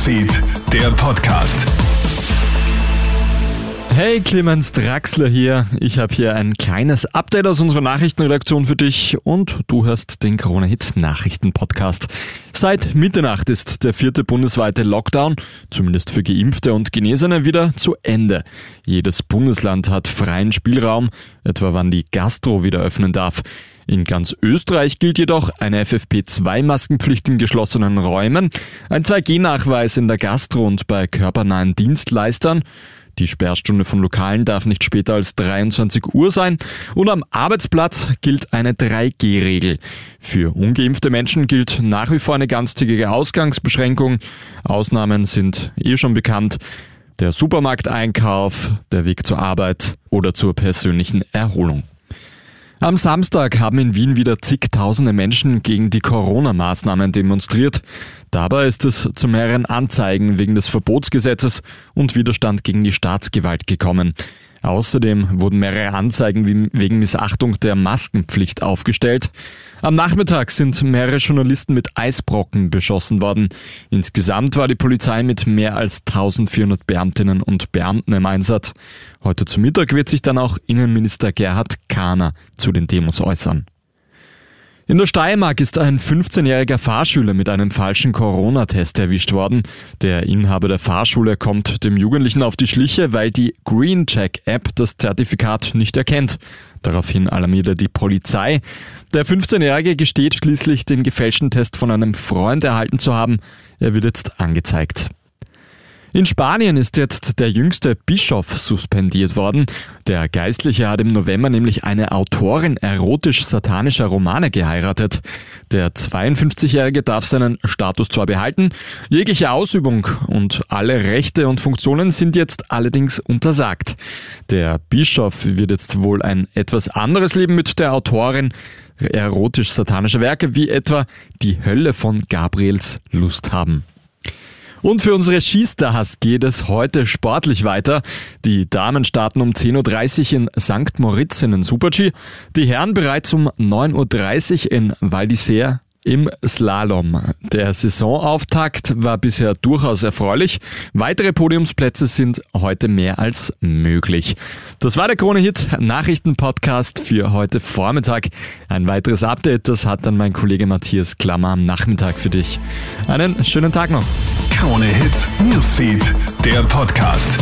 Newsfeed, der Podcast. Hey, Clemens Draxler hier. Ich habe hier ein kleines Update aus unserer Nachrichtenredaktion für dich und du hörst den Corona-Hit Nachrichten-Podcast. Seit Mitternacht ist der vierte bundesweite Lockdown, zumindest für Geimpfte und Genesene, wieder zu Ende. Jedes Bundesland hat freien Spielraum, etwa wann die Gastro wieder öffnen darf. In ganz Österreich gilt jedoch eine FFP2-Maskenpflicht in geschlossenen Räumen, ein 2G-Nachweis in der Gastro und bei körpernahen Dienstleistern. Die Sperrstunde von Lokalen darf nicht später als 23 Uhr sein und am Arbeitsplatz gilt eine 3G-Regel. Für ungeimpfte Menschen gilt nach wie vor eine ganztägige Ausgangsbeschränkung. Ausnahmen sind eh schon bekannt. Der Supermarkteinkauf, der Weg zur Arbeit oder zur persönlichen Erholung. Am Samstag haben in Wien wieder zigtausende Menschen gegen die Corona-Maßnahmen demonstriert. Dabei ist es zu mehreren Anzeigen wegen des Verbotsgesetzes und Widerstand gegen die Staatsgewalt gekommen. Außerdem wurden mehrere Anzeigen wegen Missachtung der Maskenpflicht aufgestellt. Am Nachmittag sind mehrere Journalisten mit Eisbrocken beschossen worden. Insgesamt war die Polizei mit mehr als 1400 Beamtinnen und Beamten im Einsatz. Heute zu Mittag wird sich dann auch Innenminister Gerhard Kahner zu den Demos äußern. In der Steiermark ist ein 15-jähriger Fahrschüler mit einem falschen Corona-Test erwischt worden. Der Inhaber der Fahrschule kommt dem Jugendlichen auf die Schliche, weil die Green Check App das Zertifikat nicht erkennt. Daraufhin alarmierte die Polizei. Der 15-Jährige gesteht schließlich, den gefälschten Test von einem Freund erhalten zu haben. Er wird jetzt angezeigt. In Spanien ist jetzt der jüngste Bischof suspendiert worden. Der Geistliche hat im November nämlich eine Autorin erotisch-satanischer Romane geheiratet. Der 52-Jährige darf seinen Status zwar behalten, jegliche Ausübung und alle Rechte und Funktionen sind jetzt allerdings untersagt. Der Bischof wird jetzt wohl ein etwas anderes Leben mit der Autorin erotisch-satanischer Werke wie etwa Die Hölle von Gabriels Lust haben. Und für unsere Skistars geht es heute sportlich weiter. Die Damen starten um 10.30 Uhr in St. Moritz in den Super-G, die Herren bereits um 9.30 Uhr in Val d'Isère im Slalom. Der Saisonauftakt war bisher durchaus erfreulich. Weitere Podiumsplätze sind heute mehr als möglich. Das war der Krone Hit Nachrichtenpodcast für heute Vormittag. Ein weiteres Update, das hat dann mein Kollege Matthias Klammer am Nachmittag für dich. Einen schönen Tag noch. Krone Hit Newsfeed, der Podcast.